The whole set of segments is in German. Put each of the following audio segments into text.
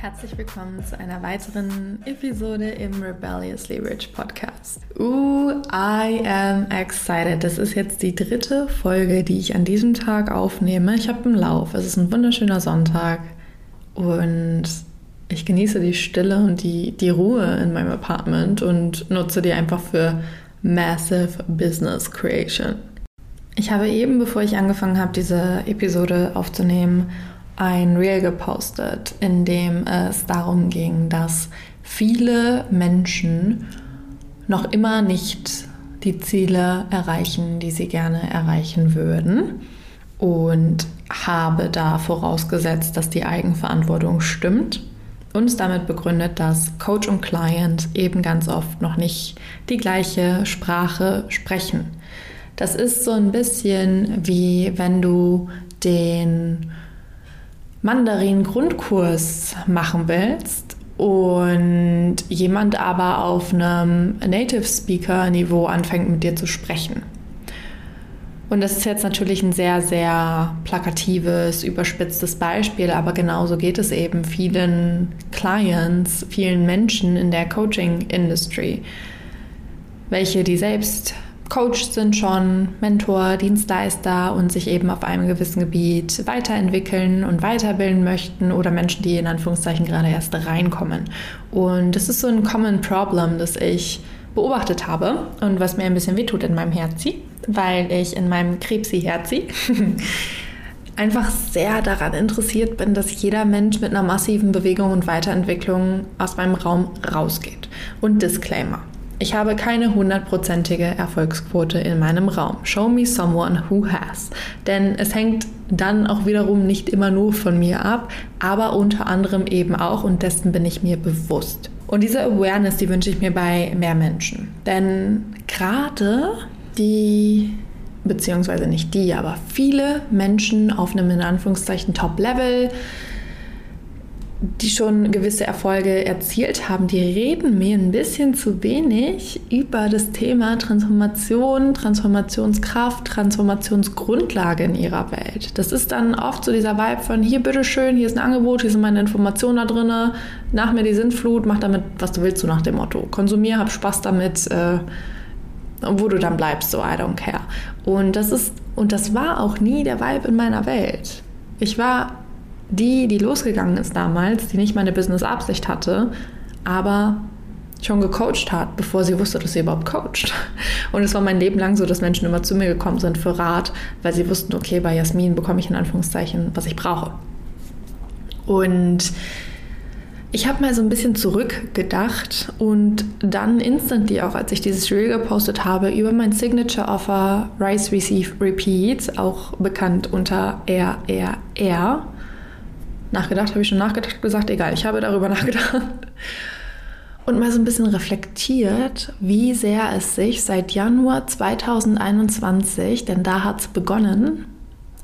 Herzlich willkommen zu einer weiteren Episode im Rebelliously Rich Podcast. Ooh, I am excited. Das ist jetzt die dritte Folge, die ich an diesem Tag aufnehme. Ich habe einen Lauf. Es ist ein wunderschöner Sonntag und ich genieße die Stille und die, die Ruhe in meinem Apartment und nutze die einfach für Massive Business Creation. Ich habe eben, bevor ich angefangen habe, diese Episode aufzunehmen, ein Reel gepostet, in dem es darum ging, dass viele Menschen noch immer nicht die Ziele erreichen, die sie gerne erreichen würden. Und habe da vorausgesetzt, dass die Eigenverantwortung stimmt und damit begründet, dass Coach und Client eben ganz oft noch nicht die gleiche Sprache sprechen. Das ist so ein bisschen wie wenn du den Mandarin-Grundkurs machen willst und jemand aber auf einem Native Speaker-Niveau anfängt mit dir zu sprechen. Und das ist jetzt natürlich ein sehr, sehr plakatives, überspitztes Beispiel, aber genauso geht es eben vielen Clients, vielen Menschen in der Coaching-Industry, welche die selbst Coach sind schon, Mentor, Dienstleister und sich eben auf einem gewissen Gebiet weiterentwickeln und weiterbilden möchten oder Menschen, die in Anführungszeichen gerade erst reinkommen. Und das ist so ein Common Problem, das ich beobachtet habe und was mir ein bisschen wehtut in meinem Herzi, weil ich in meinem Krebsi-Herzi einfach sehr daran interessiert bin, dass jeder Mensch mit einer massiven Bewegung und Weiterentwicklung aus meinem Raum rausgeht. Und Disclaimer. Ich habe keine hundertprozentige Erfolgsquote in meinem Raum. Show me someone who has. Denn es hängt dann auch wiederum nicht immer nur von mir ab, aber unter anderem eben auch und dessen bin ich mir bewusst. Und diese Awareness, die wünsche ich mir bei mehr Menschen. Denn gerade die beziehungsweise nicht die, aber viele Menschen auf einem in Anführungszeichen Top-Level die schon gewisse Erfolge erzielt haben, die reden mir ein bisschen zu wenig über das Thema Transformation, Transformationskraft, Transformationsgrundlage in ihrer Welt. Das ist dann oft so dieser Vibe von hier bitteschön, hier ist ein Angebot, hier sind meine Informationen da drin, nach mir die Sintflut, mach damit, was du willst, so nach dem Motto. Konsumier, hab Spaß damit, äh, wo du dann bleibst, so I don't care. Und das ist, und das war auch nie der Vibe in meiner Welt. Ich war die, die losgegangen ist damals, die nicht meine Business-Absicht hatte, aber schon gecoacht hat, bevor sie wusste, dass sie überhaupt coacht. Und es war mein Leben lang so, dass Menschen immer zu mir gekommen sind für Rat, weil sie wussten, okay, bei Jasmin bekomme ich in Anführungszeichen, was ich brauche. Und ich habe mal so ein bisschen zurückgedacht und dann instantly auch, als ich dieses Reel gepostet habe, über mein Signature Offer Rise Receive Repeat, auch bekannt unter RRR, Nachgedacht habe ich schon nachgedacht, gesagt, egal, ich habe darüber nachgedacht. Und mal so ein bisschen reflektiert, wie sehr es sich seit Januar 2021, denn da hat es begonnen,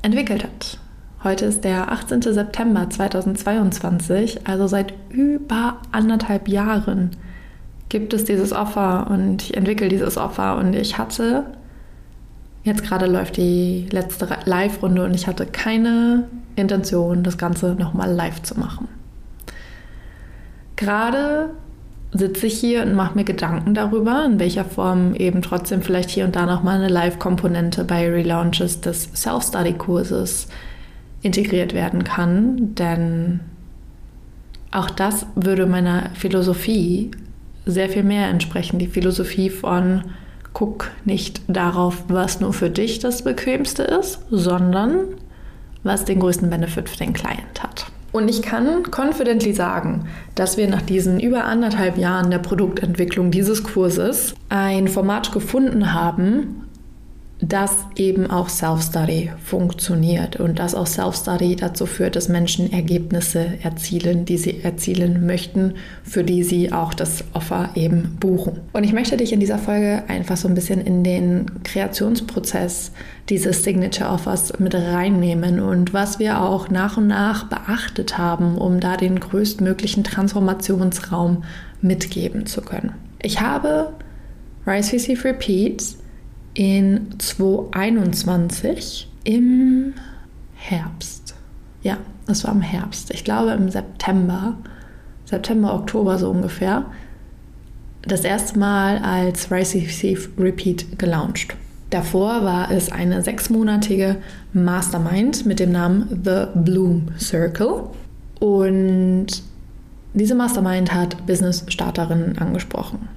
entwickelt hat. Heute ist der 18. September 2022, also seit über anderthalb Jahren gibt es dieses Offer und ich entwickle dieses Offer und ich hatte Jetzt gerade läuft die letzte Live-Runde und ich hatte keine Intention, das Ganze nochmal live zu machen. Gerade sitze ich hier und mache mir Gedanken darüber, in welcher Form eben trotzdem vielleicht hier und da nochmal eine Live-Komponente bei Relaunches des Self-Study-Kurses integriert werden kann. Denn auch das würde meiner Philosophie sehr viel mehr entsprechen. Die Philosophie von guck nicht darauf, was nur für dich das Bequemste ist, sondern was den größten Benefit für den Client hat. Und ich kann confidently sagen, dass wir nach diesen über anderthalb Jahren der Produktentwicklung dieses Kurses ein Format gefunden haben, dass eben auch Self-Study funktioniert und dass auch Self-Study dazu führt, dass Menschen Ergebnisse erzielen, die sie erzielen möchten, für die sie auch das Offer eben buchen. Und ich möchte dich in dieser Folge einfach so ein bisschen in den Kreationsprozess dieses Signature Offers mit reinnehmen und was wir auch nach und nach beachtet haben, um da den größtmöglichen Transformationsraum mitgeben zu können. Ich habe Rise VC Repeats in 2021 im Herbst. Ja, das war im Herbst. Ich glaube im September, September, Oktober so ungefähr, das erste Mal als Rise Receive Repeat gelauncht. Davor war es eine sechsmonatige Mastermind mit dem Namen The Bloom Circle. Und diese Mastermind hat Business-Starterinnen angesprochen.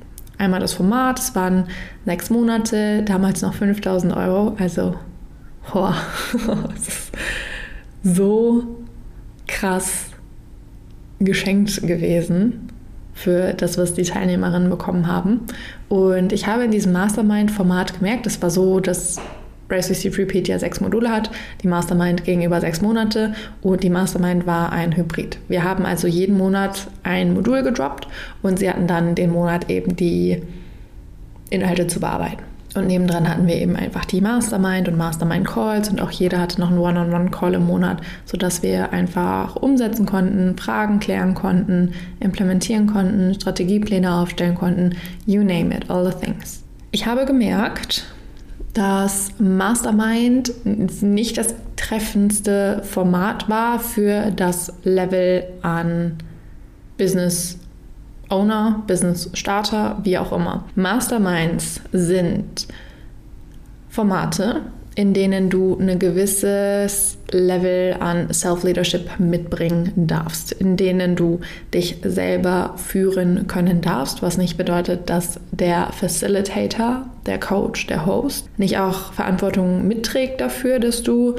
Einmal das Format, es waren sechs Monate, damals noch 5000 Euro, also boah, so krass geschenkt gewesen für das, was die Teilnehmerinnen bekommen haben. Und ich habe in diesem Mastermind-Format gemerkt, es war so, dass Race Receive Repeat ja sechs Module hat, die Mastermind ging über sechs Monate und die Mastermind war ein Hybrid. Wir haben also jeden Monat ein Modul gedroppt und sie hatten dann den Monat eben die Inhalte zu bearbeiten. Und nebendran hatten wir eben einfach die Mastermind und Mastermind Calls und auch jeder hatte noch einen One-on-One-Call im Monat, sodass wir einfach umsetzen konnten, Fragen klären konnten, implementieren konnten, Strategiepläne aufstellen konnten, you name it, all the things. Ich habe gemerkt, dass Mastermind nicht das treffendste Format war für das Level an Business Owner, Business Starter, wie auch immer. Masterminds sind Formate, in denen du ein gewisses Level an Self-Leadership mitbringen darfst, in denen du dich selber führen können darfst, was nicht bedeutet, dass der Facilitator, der Coach, der Host nicht auch Verantwortung mitträgt dafür, dass du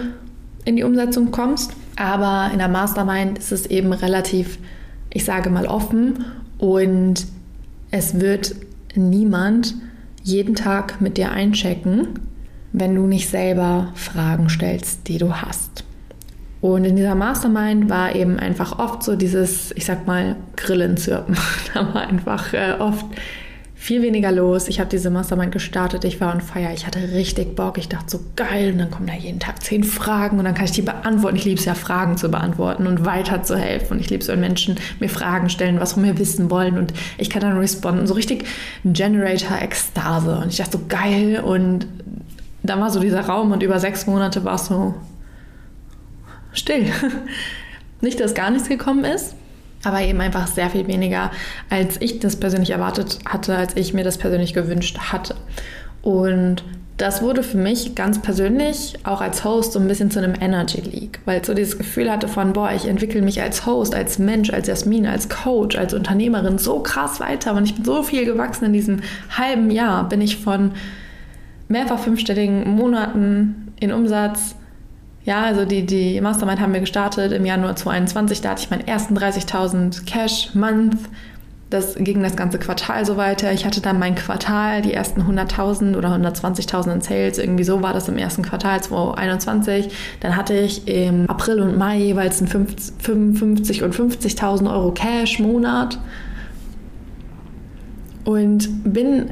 in die Umsetzung kommst. Aber in der Mastermind ist es eben relativ, ich sage mal, offen und es wird niemand jeden Tag mit dir einchecken, wenn du nicht selber Fragen stellst, die du hast. Und in dieser Mastermind war eben einfach oft so dieses, ich sag mal, Grillenzirpen. da war einfach äh, oft viel weniger los. Ich habe diese Mastermind gestartet, ich war on fire, ich hatte richtig Bock, ich dachte so geil und dann kommen da jeden Tag zehn Fragen und dann kann ich die beantworten. Ich liebe es ja, Fragen zu beantworten und weiterzuhelfen und ich liebe es, wenn Menschen mir Fragen stellen, was von mir wissen wollen und ich kann dann responden. So richtig Generator-Ekstase und ich dachte so geil und dann war so dieser Raum und über sechs Monate war es so still. Nicht, dass gar nichts gekommen ist, aber eben einfach sehr viel weniger, als ich das persönlich erwartet hatte, als ich mir das persönlich gewünscht hatte. Und das wurde für mich ganz persönlich auch als Host so ein bisschen zu einem Energy Leak, weil ich so dieses Gefühl hatte von, boah, ich entwickle mich als Host, als Mensch, als Jasmin, als Coach, als Unternehmerin so krass weiter und ich bin so viel gewachsen in diesem halben Jahr, bin ich von mehrfach fünfstelligen Monaten in Umsatz ja, also die, die Mastermind haben wir gestartet im Januar 2021. Da hatte ich meinen ersten 30.000 Cash-Month. Das ging das ganze Quartal so weiter. Ich hatte dann mein Quartal, die ersten 100.000 oder 120.000 in Sales. Irgendwie so war das im ersten Quartal 2021. Dann hatte ich im April und Mai jeweils einen 55 und 50.000 Euro Cash-Monat. Und bin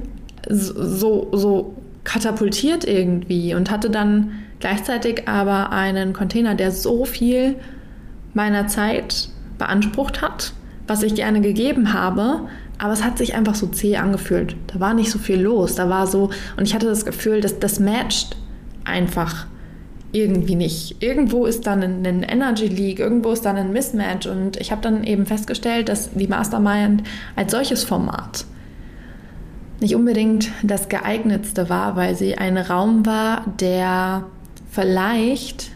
so, so katapultiert irgendwie und hatte dann Gleichzeitig aber einen Container, der so viel meiner Zeit beansprucht hat, was ich gerne gegeben habe, aber es hat sich einfach so zäh angefühlt. Da war nicht so viel los. Da war so, und ich hatte das Gefühl, dass das matcht einfach irgendwie nicht. Irgendwo ist dann ein Energy Leak, irgendwo ist dann ein Mismatch. Und ich habe dann eben festgestellt, dass die Mastermind als solches Format nicht unbedingt das geeignetste war, weil sie ein Raum war, der vielleicht,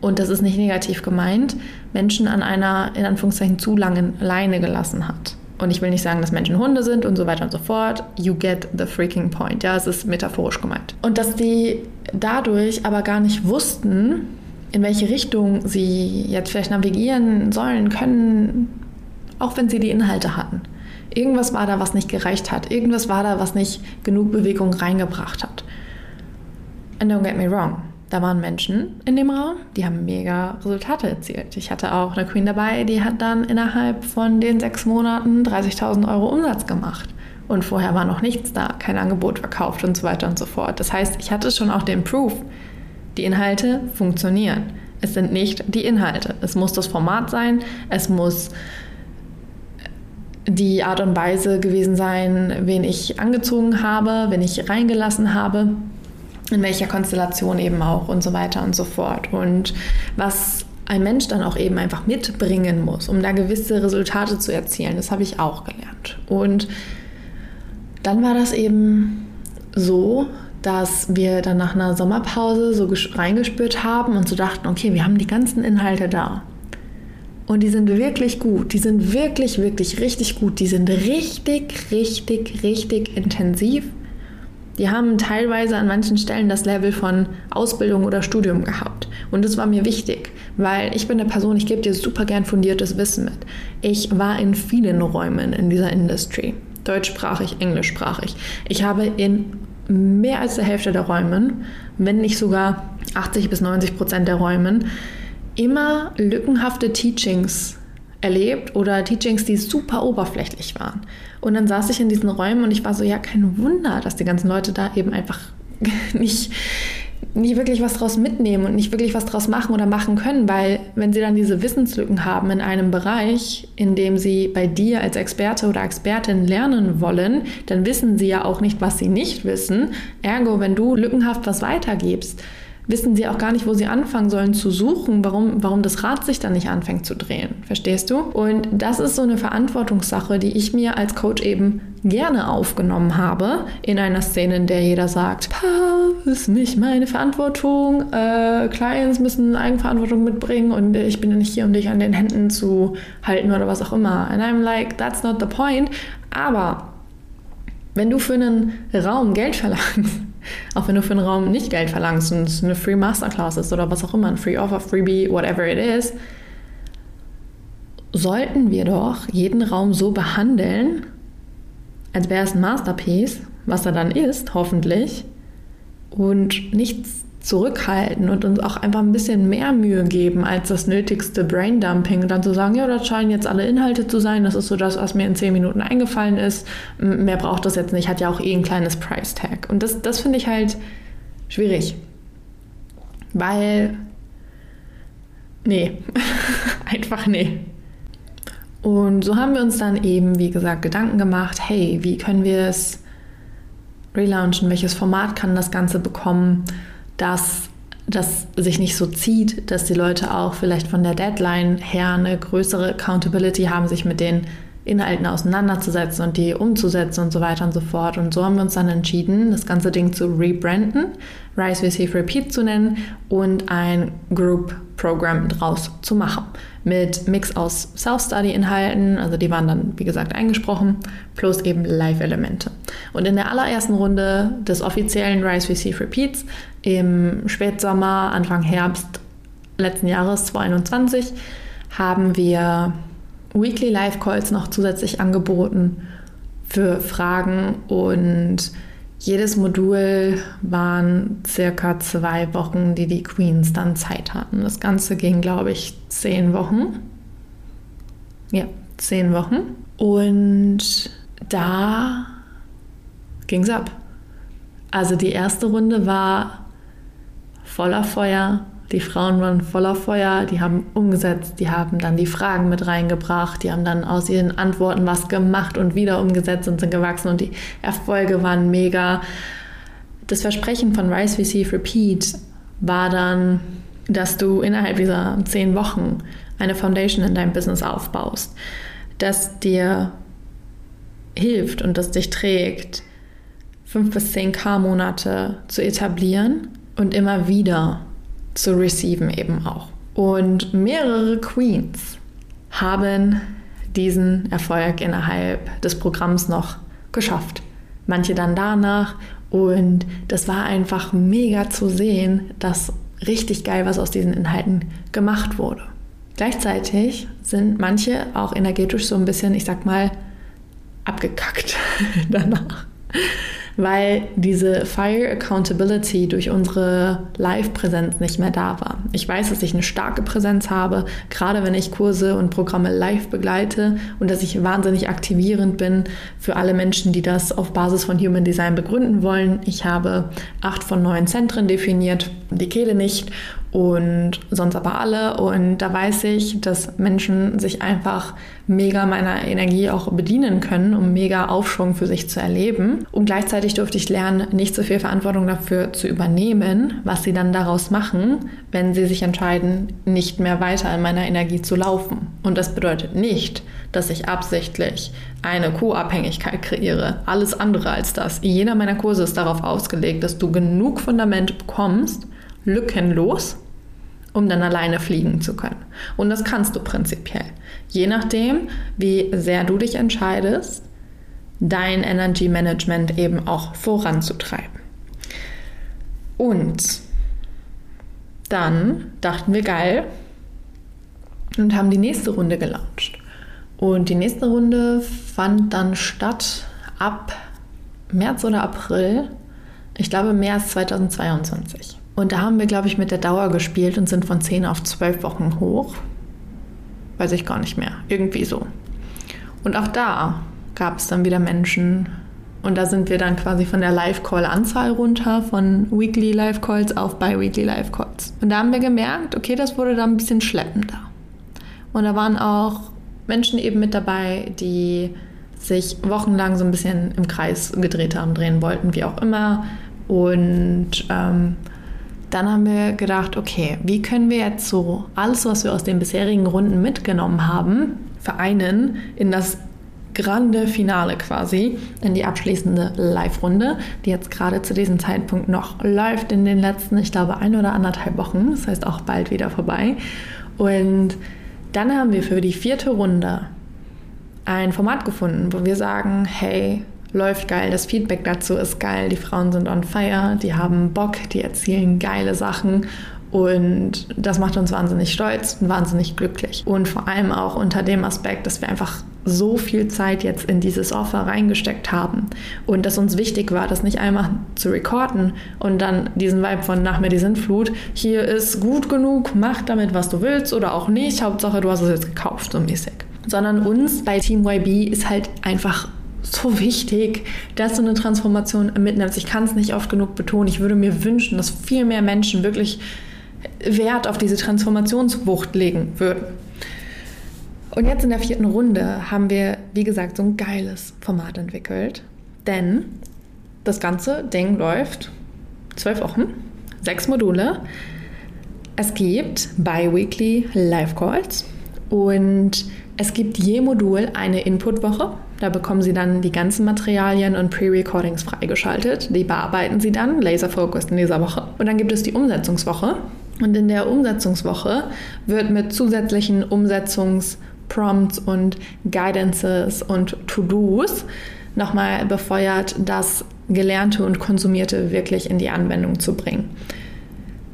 und das ist nicht negativ gemeint, Menschen an einer, in Anführungszeichen, zu langen Leine gelassen hat. Und ich will nicht sagen, dass Menschen Hunde sind und so weiter und so fort. You get the freaking point. Ja, es ist metaphorisch gemeint. Und dass die dadurch aber gar nicht wussten, in welche Richtung sie jetzt vielleicht navigieren sollen, können, auch wenn sie die Inhalte hatten. Irgendwas war da, was nicht gereicht hat. Irgendwas war da, was nicht genug Bewegung reingebracht hat. And don't get me wrong, da waren Menschen in dem Raum, die haben mega Resultate erzielt. Ich hatte auch eine Queen dabei, die hat dann innerhalb von den sechs Monaten 30.000 Euro Umsatz gemacht. Und vorher war noch nichts da, kein Angebot verkauft und so weiter und so fort. Das heißt, ich hatte schon auch den Proof, die Inhalte funktionieren. Es sind nicht die Inhalte. Es muss das Format sein, es muss die Art und Weise gewesen sein, wen ich angezogen habe, wen ich reingelassen habe in welcher Konstellation eben auch und so weiter und so fort. Und was ein Mensch dann auch eben einfach mitbringen muss, um da gewisse Resultate zu erzielen, das habe ich auch gelernt. Und dann war das eben so, dass wir dann nach einer Sommerpause so reingespürt haben und so dachten, okay, wir haben die ganzen Inhalte da. Und die sind wirklich gut. Die sind wirklich, wirklich richtig gut. Die sind richtig, richtig, richtig intensiv die haben teilweise an manchen Stellen das Level von Ausbildung oder Studium gehabt. Und das war mir wichtig, weil ich bin eine Person, ich gebe dir super gern fundiertes Wissen mit. Ich war in vielen Räumen in dieser Industrie. Deutschsprachig, englischsprachig. Ich habe in mehr als der Hälfte der Räumen, wenn nicht sogar 80 bis 90 Prozent der Räumen, immer lückenhafte Teachings erlebt oder Teachings, die super oberflächlich waren. Und dann saß ich in diesen Räumen und ich war so, ja, kein Wunder, dass die ganzen Leute da eben einfach nicht, nicht wirklich was draus mitnehmen und nicht wirklich was draus machen oder machen können, weil wenn sie dann diese Wissenslücken haben in einem Bereich, in dem sie bei dir als Experte oder Expertin lernen wollen, dann wissen sie ja auch nicht, was sie nicht wissen. Ergo, wenn du lückenhaft was weitergibst, wissen sie auch gar nicht, wo sie anfangen sollen zu suchen, warum, warum das Rad sich dann nicht anfängt zu drehen. Verstehst du? Und das ist so eine Verantwortungssache, die ich mir als Coach eben gerne aufgenommen habe in einer Szene, in der jeder sagt, ist nicht meine Verantwortung, äh, Clients müssen Eigenverantwortung mitbringen und ich bin ja nicht hier, um dich an den Händen zu halten oder was auch immer. And I'm like, that's not the point. Aber wenn du für einen Raum Geld verlangst, auch wenn du für einen Raum nicht Geld verlangst und es eine Free Masterclass ist oder was auch immer, ein Free Offer, Freebie, whatever it is, sollten wir doch jeden Raum so behandeln, als wäre es ein Masterpiece, was er dann ist, hoffentlich, und nichts zurückhalten und uns auch einfach ein bisschen mehr Mühe geben als das nötigste Braindumping und dann zu sagen, ja, das scheinen jetzt alle Inhalte zu sein, das ist so das, was mir in zehn Minuten eingefallen ist, mehr braucht das jetzt nicht, hat ja auch eh ein kleines Price Tag. Und das, das finde ich halt schwierig, weil, nee, einfach nee. Und so haben wir uns dann eben, wie gesagt, Gedanken gemacht, hey, wie können wir es relaunchen, welches Format kann das Ganze bekommen? Dass das sich nicht so zieht, dass die Leute auch vielleicht von der Deadline her eine größere Accountability haben, sich mit den Inhalten auseinanderzusetzen und die umzusetzen und so weiter und so fort. Und so haben wir uns dann entschieden, das ganze Ding zu rebranden, Rise Receive Repeat zu nennen und ein Group Program draus zu machen. Mit Mix aus Self-Study-Inhalten, also die waren dann, wie gesagt, eingesprochen, plus eben Live-Elemente. Und in der allerersten Runde des offiziellen Rise Receive Repeats im Spätsommer, Anfang Herbst letzten Jahres 2021 haben wir Weekly Live Calls noch zusätzlich angeboten für Fragen und jedes Modul waren circa zwei Wochen, die die Queens dann Zeit hatten. Das Ganze ging, glaube ich, zehn Wochen. Ja, zehn Wochen. Und da ging es ab. Also die erste Runde war voller Feuer, die Frauen waren voller Feuer, die haben umgesetzt, die haben dann die Fragen mit reingebracht, die haben dann aus ihren Antworten was gemacht und wieder umgesetzt und sind gewachsen. Und die Erfolge waren mega. Das Versprechen von Rise, Receive, Repeat war dann, dass du innerhalb dieser zehn Wochen eine Foundation in deinem Business aufbaust, das dir hilft und das dich trägt, fünf bis zehn K-Monate zu etablieren und immer wieder zu receiven eben auch. Und mehrere Queens haben diesen Erfolg innerhalb des Programms noch geschafft. Manche dann danach. Und das war einfach mega zu sehen, dass richtig geil was aus diesen Inhalten gemacht wurde. Gleichzeitig sind manche auch energetisch so ein bisschen, ich sag mal, abgekackt danach. Weil diese Fire Accountability durch unsere Live-Präsenz nicht mehr da war. Ich weiß, dass ich eine starke Präsenz habe, gerade wenn ich Kurse und Programme live begleite und dass ich wahnsinnig aktivierend bin für alle Menschen, die das auf Basis von Human Design begründen wollen. Ich habe acht von neun Zentren definiert, die Kehle nicht und sonst aber alle. Und da weiß ich, dass Menschen sich einfach mega meiner Energie auch bedienen können, um mega Aufschwung für sich zu erleben. Und gleichzeitig durfte ich lernen, nicht so viel Verantwortung dafür zu übernehmen, was sie dann daraus machen, wenn sie sich entscheiden, nicht mehr weiter in meiner Energie zu laufen. Und das bedeutet nicht, dass ich absichtlich eine Co-Abhängigkeit kreiere. Alles andere als das. Jeder meiner Kurse ist darauf ausgelegt, dass du genug Fundament bekommst, lückenlos, um dann alleine fliegen zu können. Und das kannst du prinzipiell. Je nachdem, wie sehr du dich entscheidest, dein Energy Management eben auch voranzutreiben. Und dann dachten wir geil und haben die nächste Runde gelauncht. Und die nächste Runde fand dann statt ab März oder April, ich glaube März 2022. Und da haben wir, glaube ich, mit der Dauer gespielt und sind von 10 auf 12 Wochen hoch. Weiß ich gar nicht mehr. Irgendwie so. Und auch da gab es dann wieder Menschen. Und da sind wir dann quasi von der Live-Call-Anzahl runter, von Weekly Live-Calls auf Bi-Weekly Live-Calls. Und da haben wir gemerkt, okay, das wurde dann ein bisschen schleppender. Und da waren auch Menschen eben mit dabei, die sich wochenlang so ein bisschen im Kreis gedreht haben, drehen wollten, wie auch immer. Und ähm, dann haben wir gedacht, okay, wie können wir jetzt so alles, was wir aus den bisherigen Runden mitgenommen haben, vereinen in das grande Finale quasi, in die abschließende Live-Runde, die jetzt gerade zu diesem Zeitpunkt noch läuft in den letzten, ich glaube, ein oder anderthalb Wochen. Das heißt auch bald wieder vorbei. Und dann haben wir für die vierte Runde ein Format gefunden, wo wir sagen, hey, läuft geil, das Feedback dazu ist geil, die Frauen sind on fire, die haben Bock, die erzielen geile Sachen und das macht uns wahnsinnig stolz und wahnsinnig glücklich. Und vor allem auch unter dem Aspekt, dass wir einfach so viel Zeit jetzt in dieses Offer reingesteckt haben und dass uns wichtig war, das nicht einmal zu recorden und dann diesen Vibe von nach mir die Sintflut, hier ist gut genug, mach damit, was du willst oder auch nicht, Hauptsache du hast es jetzt gekauft, so mäßig. Sondern uns bei Team YB ist halt einfach so wichtig, dass du eine Transformation mitnimmst. Ich kann es nicht oft genug betonen. Ich würde mir wünschen, dass viel mehr Menschen wirklich Wert auf diese Transformationswucht legen würden. Und jetzt in der vierten Runde haben wir, wie gesagt, so ein geiles Format entwickelt. Denn das ganze Ding läuft zwölf Wochen, sechs Module. Es gibt bi-weekly Live Calls und es gibt je Modul eine Inputwoche. Da bekommen Sie dann die ganzen Materialien und Pre-Recordings freigeschaltet. Die bearbeiten Sie dann, laser-focused in dieser Woche. Und dann gibt es die Umsetzungswoche. Und in der Umsetzungswoche wird mit zusätzlichen Umsetzungsprompts und Guidances und To-Dos nochmal befeuert, das Gelernte und Konsumierte wirklich in die Anwendung zu bringen.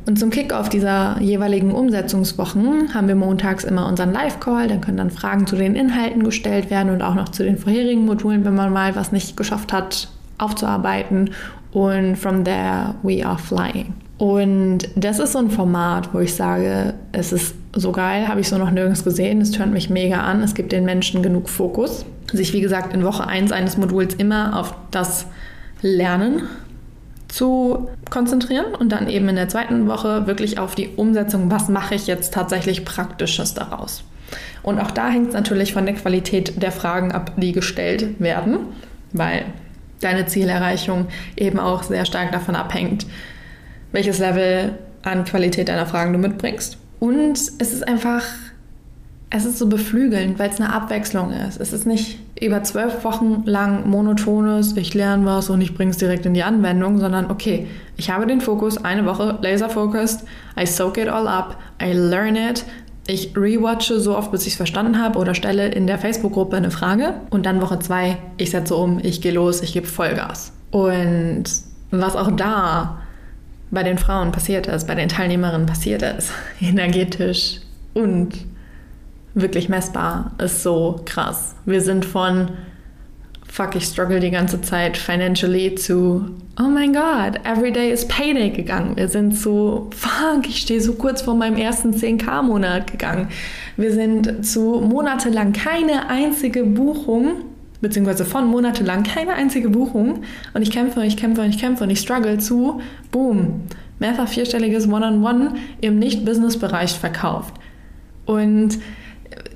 Und zum Kickoff dieser jeweiligen Umsetzungswochen haben wir montags immer unseren Live-Call. Dann können dann Fragen zu den Inhalten gestellt werden und auch noch zu den vorherigen Modulen, wenn man mal was nicht geschafft hat, aufzuarbeiten. Und from there we are flying. Und das ist so ein Format, wo ich sage, es ist so geil, habe ich so noch nirgends gesehen. Es tönt mich mega an. Es gibt den Menschen genug Fokus, sich wie gesagt in Woche 1 eines Moduls immer auf das Lernen zu konzentrieren und dann eben in der zweiten Woche wirklich auf die Umsetzung, was mache ich jetzt tatsächlich Praktisches daraus. Und auch da hängt es natürlich von der Qualität der Fragen ab, die gestellt werden, weil deine Zielerreichung eben auch sehr stark davon abhängt, welches Level an Qualität deiner Fragen du mitbringst. Und es ist einfach es ist so beflügelnd, weil es eine Abwechslung ist. Es ist nicht über zwölf Wochen lang monotones, ich lerne was und ich bringe es direkt in die Anwendung, sondern okay, ich habe den Fokus, eine Woche laser-focused, I soak it all up, I learn it, ich rewatche so oft, bis ich es verstanden habe oder stelle in der Facebook-Gruppe eine Frage und dann Woche zwei, ich setze um, ich gehe los, ich gebe Vollgas. Und was auch da bei den Frauen passiert ist, bei den Teilnehmerinnen passiert ist, energetisch und wirklich messbar ist so krass. Wir sind von fuck, ich struggle die ganze Zeit financially zu, oh mein Gott, every day is payday gegangen. Wir sind zu, fuck, ich stehe so kurz vor meinem ersten 10k-Monat gegangen. Wir sind zu monatelang keine einzige Buchung, beziehungsweise von monatelang keine einzige Buchung und ich kämpfe und ich kämpfe und ich kämpfe und ich struggle zu, boom, mehrfach vierstelliges One-on-One -on -One im Nicht-Business-Bereich verkauft. Und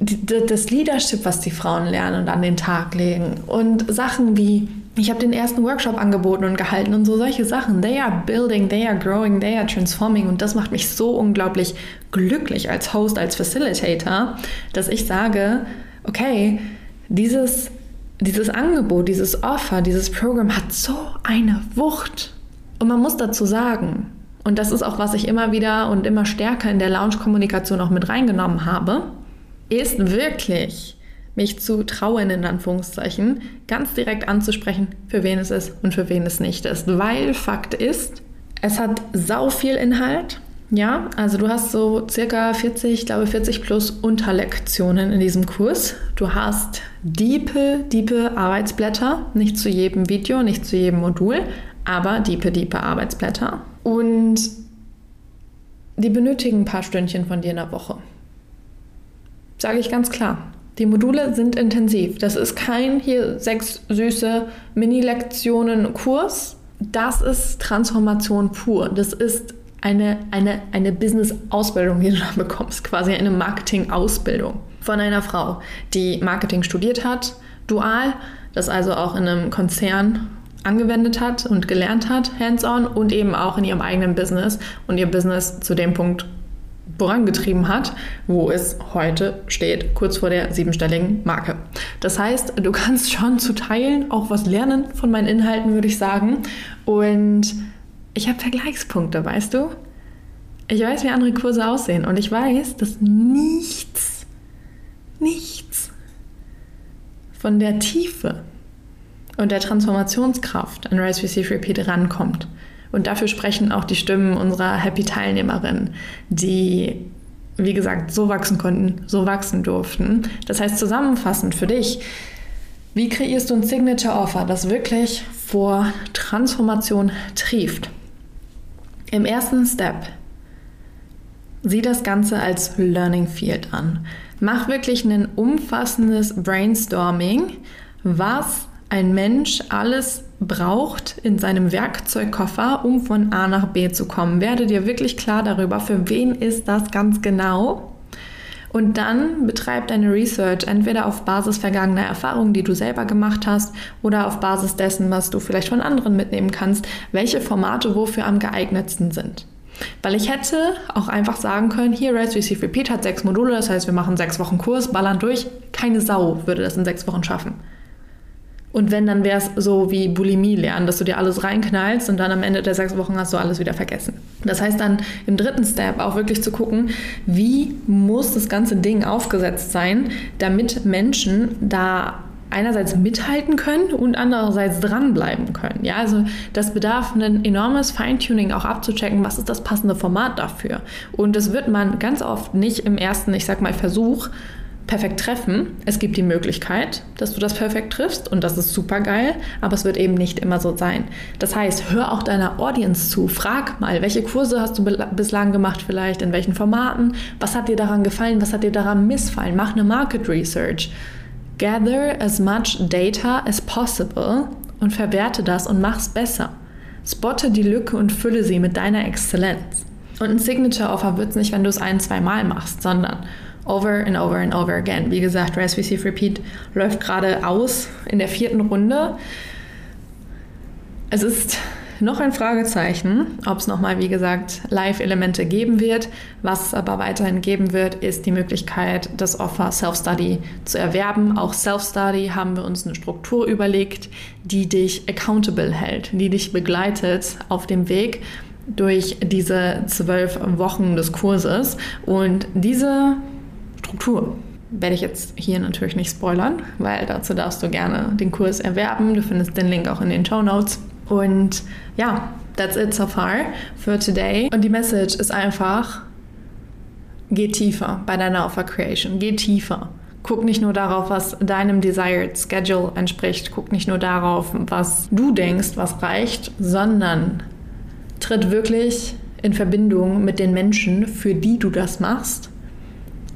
das Leadership, was die Frauen lernen und an den Tag legen und Sachen wie ich habe den ersten Workshop angeboten und gehalten und so solche Sachen. They are building, they are growing, they are transforming und das macht mich so unglaublich glücklich als Host, als Facilitator, dass ich sage, okay, dieses, dieses Angebot, dieses Offer, dieses Programm hat so eine Wucht. Und man muss dazu sagen, und das ist auch, was ich immer wieder und immer stärker in der Lounge-Kommunikation auch mit reingenommen habe, ist wirklich mich zu trauen, in Anführungszeichen, ganz direkt anzusprechen, für wen es ist und für wen es nicht ist. Weil Fakt ist, es hat sau viel Inhalt. Ja, also du hast so circa 40, ich glaube 40 plus Unterlektionen in diesem Kurs. Du hast diepe, diepe Arbeitsblätter, nicht zu jedem Video, nicht zu jedem Modul, aber diepe, diepe Arbeitsblätter. Und die benötigen ein paar Stündchen von dir in der Woche. Sage ich ganz klar. Die Module sind intensiv. Das ist kein hier sechs süße Mini-Lektionen-Kurs. Das ist Transformation pur. Das ist eine, eine, eine Business-Ausbildung, die du da bekommst, quasi eine Marketing-Ausbildung von einer Frau, die Marketing studiert hat, dual, das also auch in einem Konzern angewendet hat und gelernt hat, hands-on und eben auch in ihrem eigenen Business und ihr Business zu dem Punkt vorangetrieben hat, wo es heute steht, kurz vor der siebenstelligen Marke. Das heißt, du kannst schon zu Teilen auch was lernen von meinen Inhalten, würde ich sagen. Und ich habe Vergleichspunkte, weißt du? Ich weiß, wie andere Kurse aussehen und ich weiß, dass nichts, nichts von der Tiefe und der Transformationskraft an Rise, Receive, Repeat rankommt. Und dafür sprechen auch die Stimmen unserer Happy-Teilnehmerinnen, die, wie gesagt, so wachsen konnten, so wachsen durften. Das heißt, zusammenfassend für dich, wie kreierst du ein Signature-Offer, das wirklich vor Transformation trieft? Im ersten Step sieh das Ganze als Learning Field an. Mach wirklich ein umfassendes Brainstorming, was ein Mensch alles braucht in seinem Werkzeugkoffer, um von A nach B zu kommen. Werde dir wirklich klar darüber, für wen ist das ganz genau. Und dann betreib deine Research entweder auf Basis vergangener Erfahrungen, die du selber gemacht hast, oder auf Basis dessen, was du vielleicht von anderen mitnehmen kannst, welche Formate wofür am geeignetsten sind. Weil ich hätte auch einfach sagen können, hier Rise, Receive, Repeat hat sechs Module, das heißt, wir machen sechs Wochen Kurs, ballern durch. Keine Sau würde das in sechs Wochen schaffen. Und wenn, dann wäre es so wie Bulimie lernen, dass du dir alles reinknallst und dann am Ende der sechs Wochen hast du alles wieder vergessen. Das heißt dann im dritten Step auch wirklich zu gucken, wie muss das ganze Ding aufgesetzt sein, damit Menschen da einerseits mithalten können und andererseits dranbleiben können. Ja, also das bedarf ein enormes Feintuning auch abzuchecken, was ist das passende Format dafür. Und das wird man ganz oft nicht im ersten, ich sag mal, Versuch perfekt treffen. Es gibt die Möglichkeit, dass du das perfekt triffst und das ist super geil, aber es wird eben nicht immer so sein. Das heißt, hör auch deiner Audience zu. Frag mal, welche Kurse hast du bislang gemacht vielleicht, in welchen Formaten, was hat dir daran gefallen, was hat dir daran missfallen. Mach eine Market Research. Gather as much data as possible und verwerte das und mach's besser. Spotte die Lücke und fülle sie mit deiner Exzellenz. Und ein Signature Offer wird es nicht, wenn du es ein, zwei Mal machst, sondern over and over and over again. Wie gesagt, Rise, Receive, Repeat läuft gerade aus in der vierten Runde. Es ist noch ein Fragezeichen, ob es nochmal, wie gesagt, Live-Elemente geben wird. Was es aber weiterhin geben wird, ist die Möglichkeit, das Offer Self-Study zu erwerben. Auch Self-Study haben wir uns eine Struktur überlegt, die dich accountable hält, die dich begleitet auf dem Weg durch diese zwölf Wochen des Kurses. Und diese Struktur. Werde ich jetzt hier natürlich nicht spoilern, weil dazu darfst du gerne den Kurs erwerben. Du findest den Link auch in den Show Notes. Und ja, that's it so far for today. Und die Message ist einfach, geh tiefer bei deiner Offer Creation. Geh tiefer. Guck nicht nur darauf, was deinem Desired Schedule entspricht. Guck nicht nur darauf, was du denkst, was reicht, sondern tritt wirklich in Verbindung mit den Menschen, für die du das machst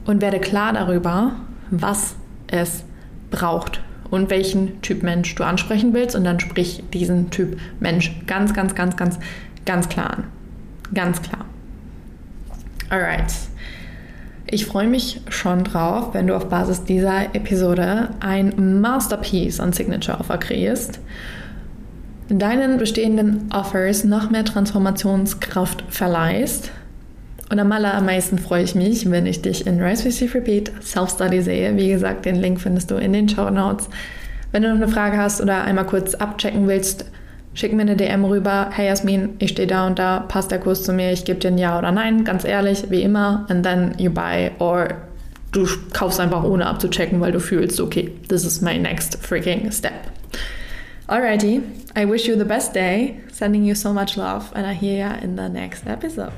und werde klar darüber, was es braucht und welchen Typ Mensch du ansprechen willst und dann sprich diesen Typ Mensch ganz, ganz, ganz, ganz, ganz klar an. Ganz klar. Alright. Ich freue mich schon drauf, wenn du auf Basis dieser Episode ein Masterpiece an Signature Offer kreierst, deinen bestehenden Offers noch mehr Transformationskraft verleihst. Und am allermeisten freue ich mich, wenn ich dich in Rise Receive Repeat Self-Study sehe. Wie gesagt, den Link findest du in den Show Notes. Wenn du noch eine Frage hast oder einmal kurz abchecken willst, Schick mir eine DM rüber, hey Jasmin, ich stehe da und da, passt der Kurs zu mir, ich gebe dir ein Ja oder Nein, ganz ehrlich, wie immer, and then you buy or du kaufst einfach ohne abzuchecken, weil du fühlst, okay, this is my next freaking step. Alrighty, I wish you the best day, sending you so much love, and I hear you in the next episode.